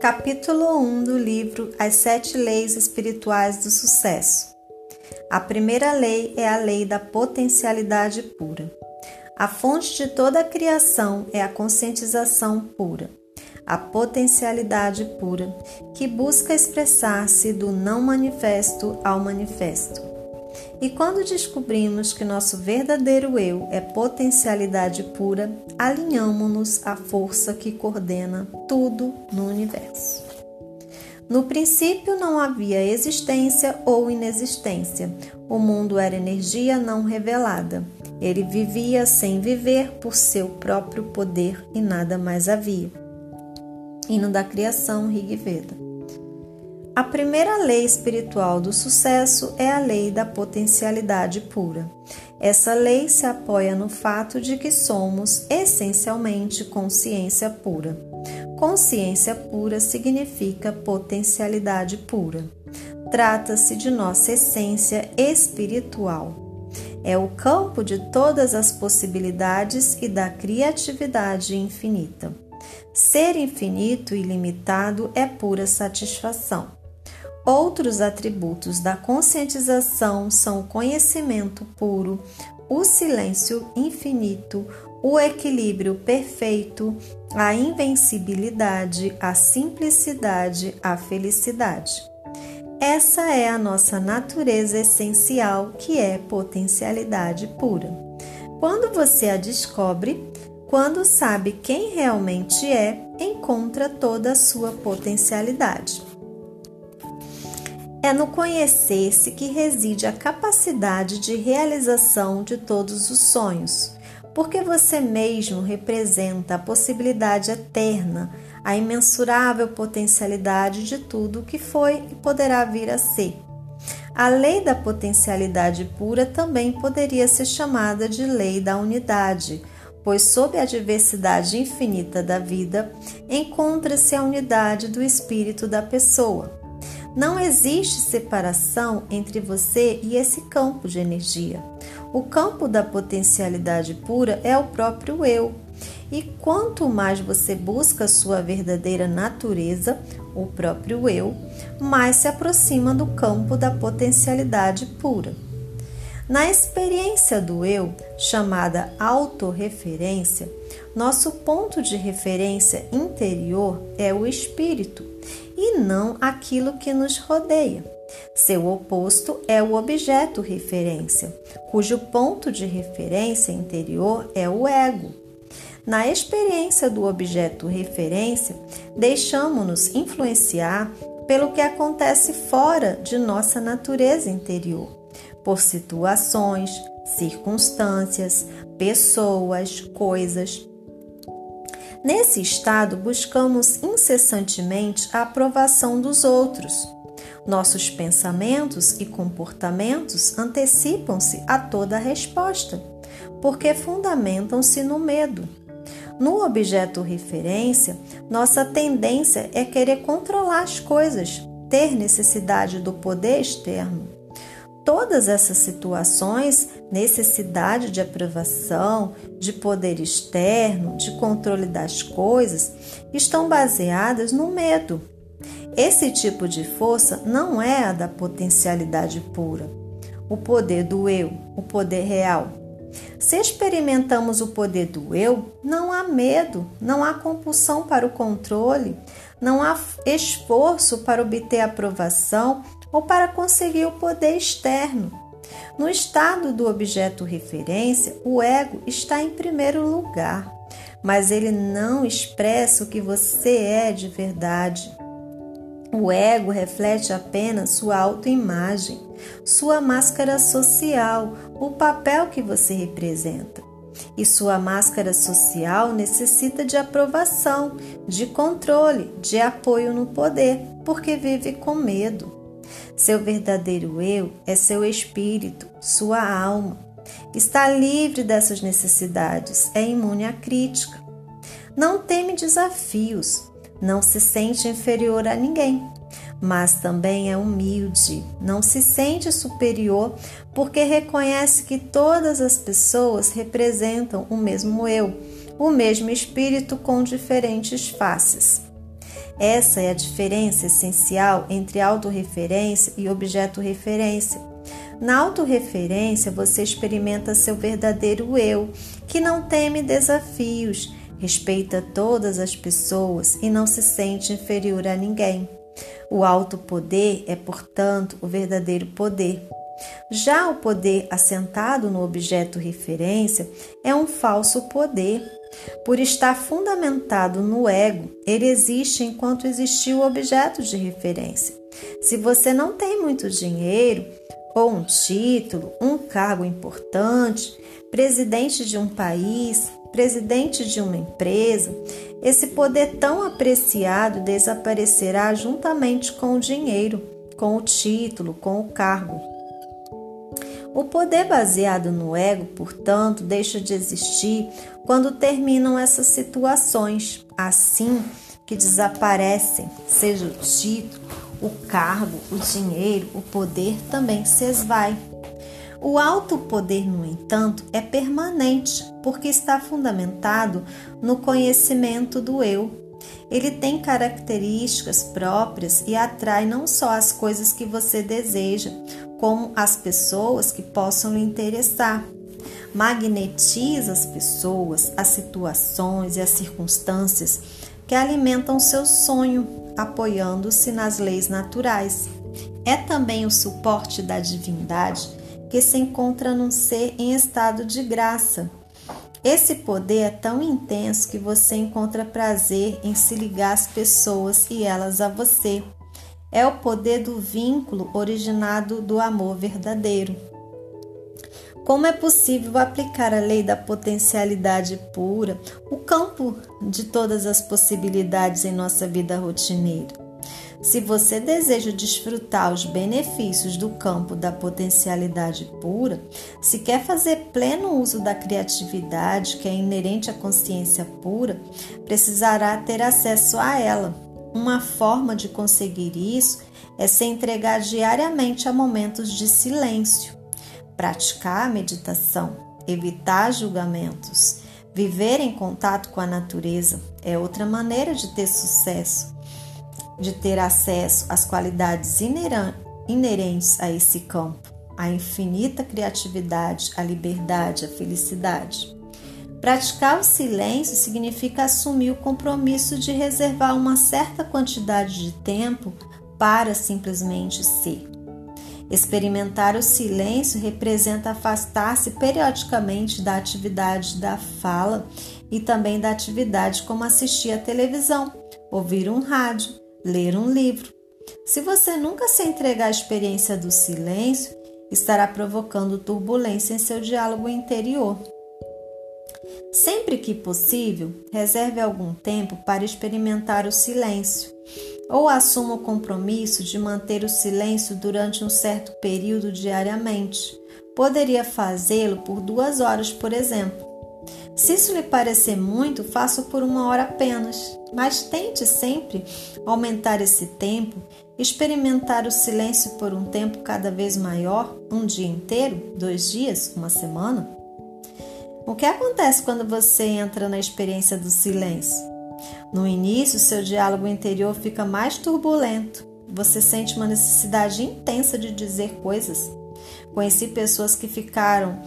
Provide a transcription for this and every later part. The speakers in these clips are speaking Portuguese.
Capítulo 1 do livro As Sete Leis Espirituais do Sucesso. A primeira lei é a lei da potencialidade pura. A fonte de toda a criação é a conscientização pura, a potencialidade pura, que busca expressar-se do não manifesto ao manifesto. E quando descobrimos que nosso verdadeiro eu é potencialidade pura, alinhamos-nos à força que coordena tudo no universo. No princípio não havia existência ou inexistência. O mundo era energia não revelada. Ele vivia sem viver por seu próprio poder e nada mais havia. Hino da Criação, Rigveda. A primeira lei espiritual do sucesso é a lei da potencialidade pura. Essa lei se apoia no fato de que somos essencialmente consciência pura. Consciência pura significa potencialidade pura. Trata-se de nossa essência espiritual. É o campo de todas as possibilidades e da criatividade infinita. Ser infinito e ilimitado é pura satisfação. Outros atributos da conscientização são o conhecimento puro, o silêncio infinito, o equilíbrio perfeito, a invencibilidade, a simplicidade, a felicidade. Essa é a nossa natureza essencial, que é potencialidade pura. Quando você a descobre, quando sabe quem realmente é, encontra toda a sua potencialidade. É no conhecer-se que reside a capacidade de realização de todos os sonhos, porque você mesmo representa a possibilidade eterna, a imensurável potencialidade de tudo o que foi e poderá vir a ser. A lei da potencialidade pura também poderia ser chamada de lei da unidade, pois sob a diversidade infinita da vida encontra-se a unidade do espírito da pessoa. Não existe separação entre você e esse campo de energia. O campo da potencialidade pura é o próprio eu. E quanto mais você busca sua verdadeira natureza, o próprio eu, mais se aproxima do campo da potencialidade pura. Na experiência do eu, chamada autorreferência, nosso ponto de referência interior é o espírito e não aquilo que nos rodeia. Seu oposto é o objeto referência, cujo ponto de referência interior é o ego. Na experiência do objeto referência, deixamos-nos influenciar pelo que acontece fora de nossa natureza interior, por situações, circunstâncias, pessoas, coisas, Nesse estado, buscamos incessantemente a aprovação dos outros. Nossos pensamentos e comportamentos antecipam-se a toda resposta, porque fundamentam-se no medo. No objeto referência, nossa tendência é querer controlar as coisas, ter necessidade do poder externo. Todas essas situações, necessidade de aprovação, de poder externo, de controle das coisas, estão baseadas no medo. Esse tipo de força não é a da potencialidade pura, o poder do eu, o poder real. Se experimentamos o poder do eu, não há medo, não há compulsão para o controle, não há esforço para obter aprovação ou para conseguir o poder externo. No estado do objeto referência, o ego está em primeiro lugar, mas ele não expressa o que você é de verdade. O ego reflete apenas sua autoimagem, sua máscara social, o papel que você representa. E sua máscara social necessita de aprovação, de controle, de apoio no poder, porque vive com medo. Seu verdadeiro eu é seu espírito, sua alma. Está livre dessas necessidades, é imune à crítica. Não teme desafios, não se sente inferior a ninguém, mas também é humilde, não se sente superior porque reconhece que todas as pessoas representam o mesmo eu, o mesmo espírito com diferentes faces. Essa é a diferença essencial entre autorreferência e objeto-referência. Na autorreferência, você experimenta seu verdadeiro eu, que não teme desafios, respeita todas as pessoas e não se sente inferior a ninguém. O alto poder é, portanto, o verdadeiro poder. Já o poder assentado no objeto referência é um falso poder. Por estar fundamentado no ego, ele existe enquanto existiu o objeto de referência. Se você não tem muito dinheiro, ou um título, um cargo importante, presidente de um país, presidente de uma empresa, esse poder tão apreciado desaparecerá juntamente com o dinheiro, com o título, com o cargo. O poder baseado no ego, portanto, deixa de existir quando terminam essas situações, assim que desaparecem, seja o título, o cargo, o dinheiro, o poder também se esvai. O alto poder, no entanto, é permanente, porque está fundamentado no conhecimento do eu. Ele tem características próprias e atrai não só as coisas que você deseja, como as pessoas que possam lhe interessar. Magnetiza as pessoas, as situações e as circunstâncias que alimentam seu sonho, apoiando-se nas leis naturais. É também o suporte da divindade que se encontra num ser em estado de graça. Esse poder é tão intenso que você encontra prazer em se ligar às pessoas e elas a você. É o poder do vínculo originado do amor verdadeiro. Como é possível aplicar a lei da potencialidade pura, o campo de todas as possibilidades em nossa vida rotineira? Se você deseja desfrutar os benefícios do campo da potencialidade pura, se quer fazer pleno uso da criatividade que é inerente à consciência pura, precisará ter acesso a ela. Uma forma de conseguir isso é se entregar diariamente a momentos de silêncio, praticar a meditação, evitar julgamentos, viver em contato com a natureza é outra maneira de ter sucesso de ter acesso às qualidades inerentes a esse campo, a infinita criatividade, a liberdade, a felicidade. Praticar o silêncio significa assumir o compromisso de reservar uma certa quantidade de tempo para simplesmente ser. Experimentar o silêncio representa afastar-se periodicamente da atividade da fala e também da atividade como assistir à televisão, ouvir um rádio, ler um livro. Se você nunca se entregar à experiência do silêncio, estará provocando turbulência em seu diálogo interior. Sempre que possível, reserve algum tempo para experimentar o silêncio, ou assuma o compromisso de manter o silêncio durante um certo período diariamente. Poderia fazê-lo por duas horas, por exemplo. Se isso lhe parecer muito, faça por uma hora apenas, mas tente sempre aumentar esse tempo, experimentar o silêncio por um tempo cada vez maior, um dia inteiro, dois dias, uma semana. O que acontece quando você entra na experiência do silêncio? No início, seu diálogo interior fica mais turbulento. Você sente uma necessidade intensa de dizer coisas. Conheci pessoas que ficaram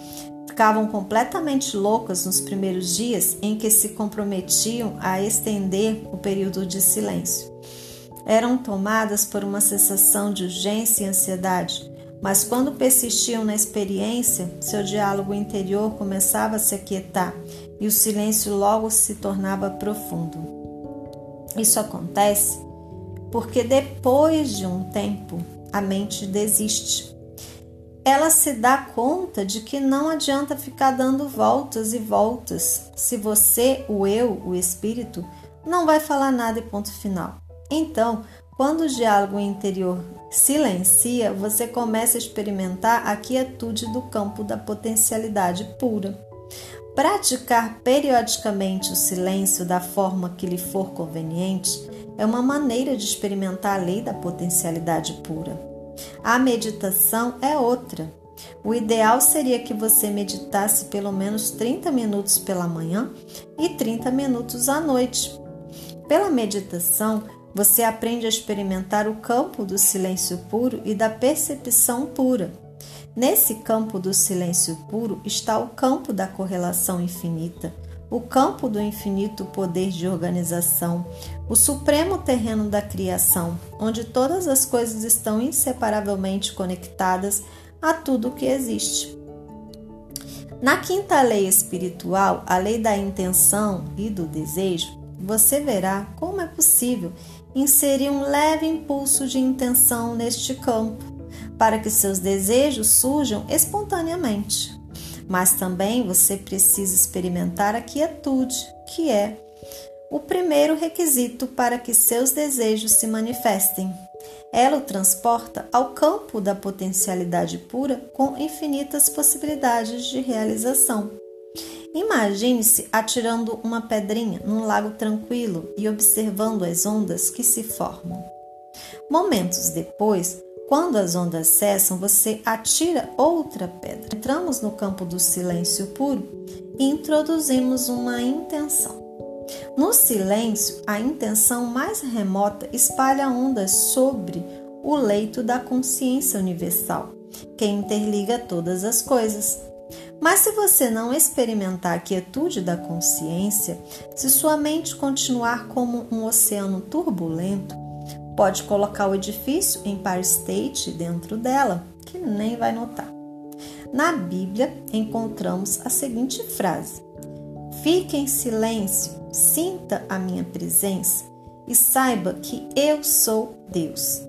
ficavam completamente loucas nos primeiros dias em que se comprometiam a estender o período de silêncio. Eram tomadas por uma sensação de urgência e ansiedade, mas quando persistiam na experiência, seu diálogo interior começava a se aquietar e o silêncio logo se tornava profundo. Isso acontece porque depois de um tempo a mente desiste ela se dá conta de que não adianta ficar dando voltas e voltas se você, o eu, o espírito, não vai falar nada e ponto final. Então, quando o diálogo interior silencia, você começa a experimentar a quietude do campo da potencialidade pura. Praticar periodicamente o silêncio da forma que lhe for conveniente é uma maneira de experimentar a lei da potencialidade pura. A meditação é outra. O ideal seria que você meditasse pelo menos 30 minutos pela manhã e 30 minutos à noite. Pela meditação, você aprende a experimentar o campo do silêncio puro e da percepção pura. Nesse campo do silêncio puro está o campo da correlação infinita, o campo do infinito poder de organização, o supremo terreno da criação, onde todas as coisas estão inseparavelmente conectadas a tudo o que existe. Na quinta lei espiritual, a lei da intenção e do desejo, você verá como é possível inserir um leve impulso de intenção neste campo, para que seus desejos surjam espontaneamente. Mas também você precisa experimentar a quietude, que é o primeiro requisito para que seus desejos se manifestem. Ela o transporta ao campo da potencialidade pura com infinitas possibilidades de realização. Imagine-se atirando uma pedrinha num lago tranquilo e observando as ondas que se formam. Momentos depois, quando as ondas cessam, você atira outra pedra. Entramos no campo do silêncio puro e introduzimos uma intenção. No silêncio, a intenção mais remota espalha ondas sobre o leito da consciência universal, que interliga todas as coisas. Mas se você não experimentar a quietude da consciência, se sua mente continuar como um oceano turbulento, pode colocar o edifício em par state dentro dela, que nem vai notar. Na Bíblia encontramos a seguinte frase: Fique em silêncio, sinta a minha presença e saiba que eu sou Deus.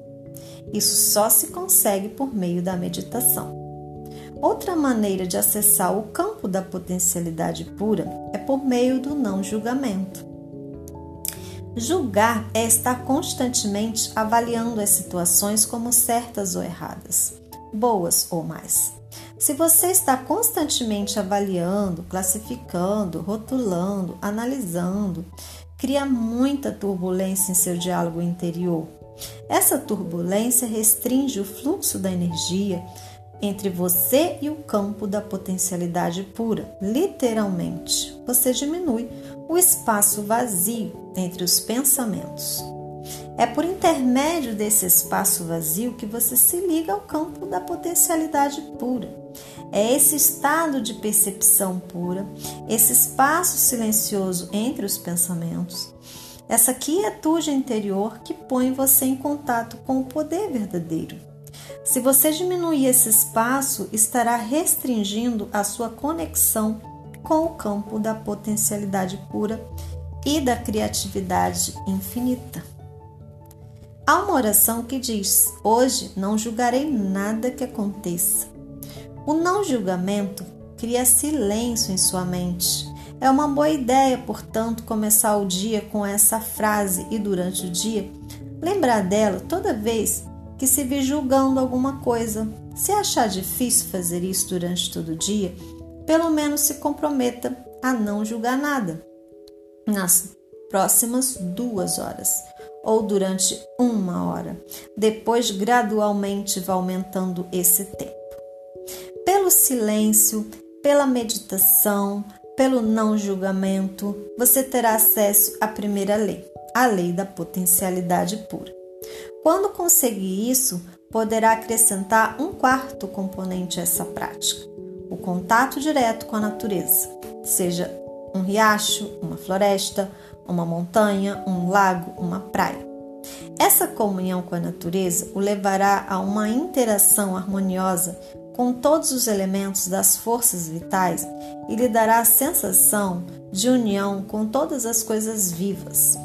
Isso só se consegue por meio da meditação. Outra maneira de acessar o campo da potencialidade pura é por meio do não julgamento. Julgar é estar constantemente avaliando as situações como certas ou erradas, boas ou mais. Se você está constantemente avaliando, classificando, rotulando, analisando, cria muita turbulência em seu diálogo interior. Essa turbulência restringe o fluxo da energia entre você e o campo da potencialidade pura, literalmente. Você diminui o espaço vazio entre os pensamentos. É por intermédio desse espaço vazio que você se liga ao campo da potencialidade pura. É esse estado de percepção pura, esse espaço silencioso entre os pensamentos, essa quietude interior que põe você em contato com o poder verdadeiro. Se você diminuir esse espaço, estará restringindo a sua conexão com o campo da potencialidade pura e da criatividade infinita. Há uma oração que diz: Hoje não julgarei nada que aconteça. O não julgamento cria silêncio em sua mente. É uma boa ideia, portanto, começar o dia com essa frase e durante o dia lembrar dela toda vez que se vir julgando alguma coisa. Se achar difícil fazer isso durante todo o dia, pelo menos se comprometa a não julgar nada nas próximas duas horas ou durante uma hora. Depois, gradualmente, vai aumentando esse tempo. Pelo silêncio, pela meditação, pelo não julgamento, você terá acesso à primeira lei, a lei da potencialidade pura. Quando conseguir isso, poderá acrescentar um quarto componente a essa prática: o contato direto com a natureza, seja um riacho, uma floresta, uma montanha, um lago, uma praia. Essa comunhão com a natureza o levará a uma interação harmoniosa com todos os elementos das forças vitais e lhe dará a sensação de união com todas as coisas vivas.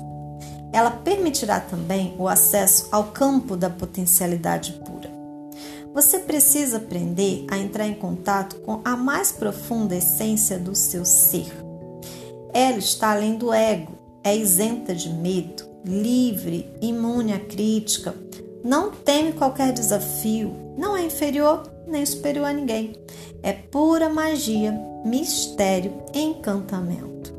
Ela permitirá também o acesso ao campo da potencialidade pura. Você precisa aprender a entrar em contato com a mais profunda essência do seu ser. Ela está além do ego, é isenta de medo, livre, imune à crítica, não teme qualquer desafio, não é inferior nem superior a ninguém. É pura magia, mistério, encantamento.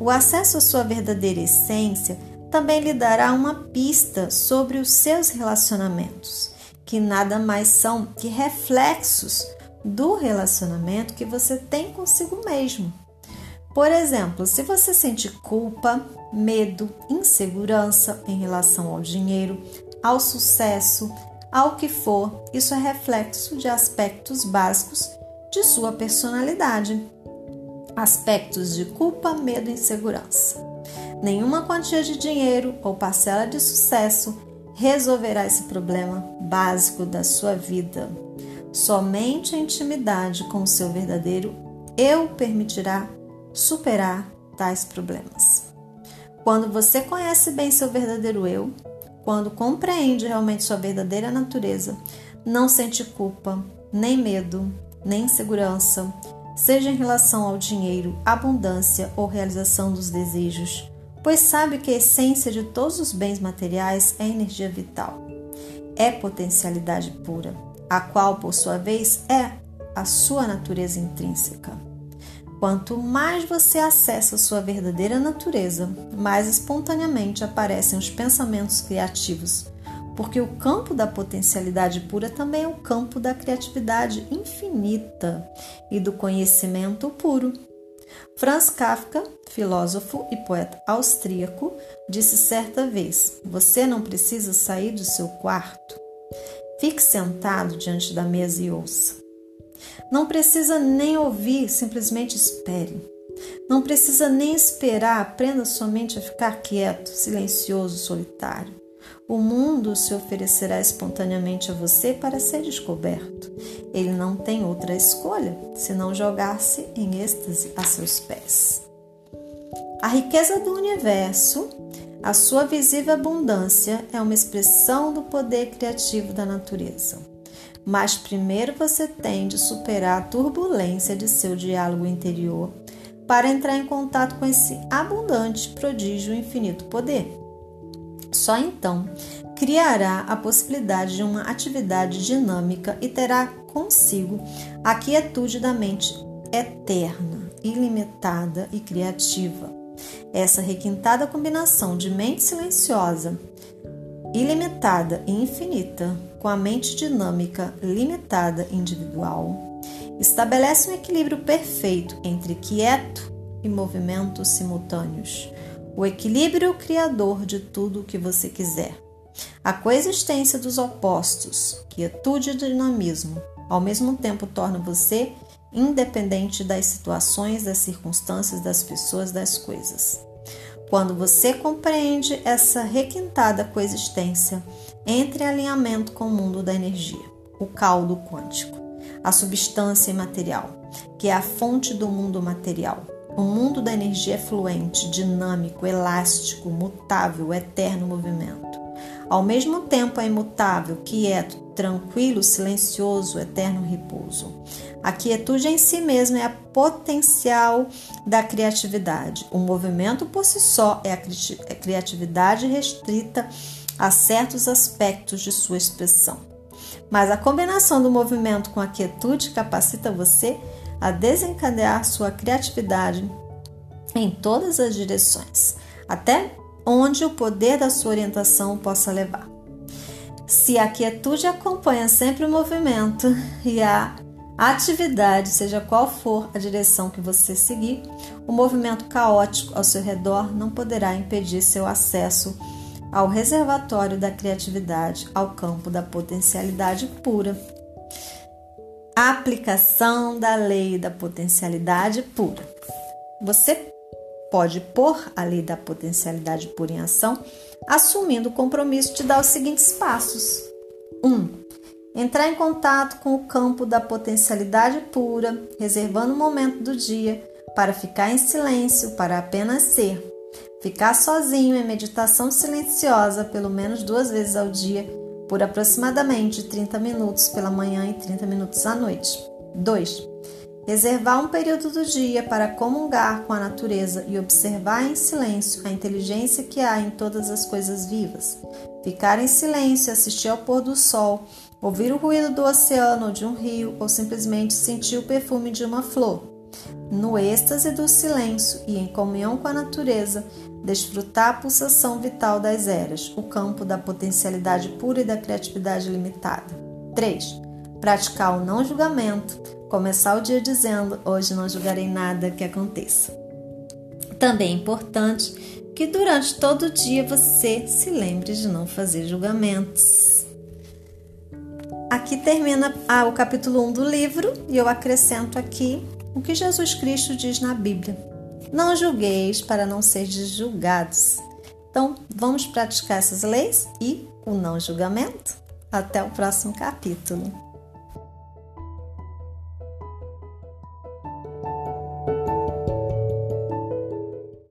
O acesso à sua verdadeira essência também lhe dará uma pista sobre os seus relacionamentos, que nada mais são que reflexos do relacionamento que você tem consigo mesmo. Por exemplo, se você sente culpa, medo, insegurança em relação ao dinheiro, ao sucesso, ao que for, isso é reflexo de aspectos básicos de sua personalidade. Aspectos de culpa, medo e insegurança. Nenhuma quantia de dinheiro ou parcela de sucesso resolverá esse problema básico da sua vida. Somente a intimidade com o seu verdadeiro eu permitirá superar tais problemas. Quando você conhece bem seu verdadeiro eu, quando compreende realmente sua verdadeira natureza, não sente culpa, nem medo, nem insegurança, seja em relação ao dinheiro, abundância ou realização dos desejos, pois sabe que a essência de todos os bens materiais é energia vital, é potencialidade pura, a qual, por sua vez, é a sua natureza intrínseca. Quanto mais você acessa sua verdadeira natureza, mais espontaneamente aparecem os pensamentos criativos, porque o campo da potencialidade pura também é o campo da criatividade infinita e do conhecimento puro. Franz Kafka, filósofo e poeta austríaco, disse certa vez: Você não precisa sair do seu quarto. Fique sentado diante da mesa e ouça. Não precisa nem ouvir, simplesmente espere. Não precisa nem esperar, aprenda somente a ficar quieto, silencioso, solitário. O mundo se oferecerá espontaneamente a você para ser descoberto. Ele não tem outra escolha senão jogar-se em êxtase a seus pés. A riqueza do universo, a sua visível abundância, é uma expressão do poder criativo da natureza. Mas primeiro você tem de superar a turbulência de seu diálogo interior para entrar em contato com esse abundante prodígio infinito poder. Só então criará a possibilidade de uma atividade dinâmica e terá consigo a quietude da mente eterna, ilimitada e criativa. Essa requintada combinação de mente silenciosa, ilimitada e infinita com a mente dinâmica limitada individual, estabelece um equilíbrio perfeito entre quieto e movimentos simultâneos, o equilíbrio criador de tudo o que você quiser. A coexistência dos opostos, quietude e dinamismo, ao mesmo tempo torna você independente das situações, das circunstâncias, das pessoas, das coisas. Quando você compreende essa requintada coexistência entre alinhamento com o mundo da energia, o caldo quântico, a substância imaterial, que é a fonte do mundo material. O mundo da energia é fluente, dinâmico, elástico, mutável, eterno movimento. Ao mesmo tempo é imutável, quieto, tranquilo, silencioso, eterno repouso. A quietude em si mesma é a potencial da criatividade. O movimento por si só é a é criatividade restrita a certos aspectos de sua expressão. Mas a combinação do movimento com a quietude capacita você a desencadear sua criatividade em todas as direções, até onde o poder da sua orientação possa levar. Se a quietude acompanha sempre o movimento e a atividade, seja qual for a direção que você seguir, o movimento caótico ao seu redor não poderá impedir seu acesso ao reservatório da criatividade, ao campo da potencialidade pura. Aplicação da lei da potencialidade pura. Você pode pôr a lei da potencialidade pura em ação, assumindo o compromisso de dar os seguintes passos. 1. Um, entrar em contato com o campo da potencialidade pura, reservando um momento do dia para ficar em silêncio, para apenas ser. Ficar sozinho em meditação silenciosa pelo menos duas vezes ao dia, por aproximadamente 30 minutos pela manhã e 30 minutos à noite. 2. Reservar um período do dia para comungar com a natureza e observar em silêncio a inteligência que há em todas as coisas vivas. Ficar em silêncio, assistir ao pôr do sol ouvir o ruído do oceano ou de um rio, ou simplesmente sentir o perfume de uma flor. No êxtase do silêncio e em comunhão com a natureza, desfrutar a pulsação vital das eras, o campo da potencialidade pura e da criatividade limitada. 3. Praticar o não julgamento, começar o dia dizendo: Hoje não julgarei nada que aconteça. Também é importante que durante todo o dia você se lembre de não fazer julgamentos. Aqui termina ah, o capítulo 1 do livro e eu acrescento aqui o que Jesus Cristo diz na Bíblia. Não julgueis para não seres julgados. Então, vamos praticar essas leis e o não julgamento? Até o próximo capítulo.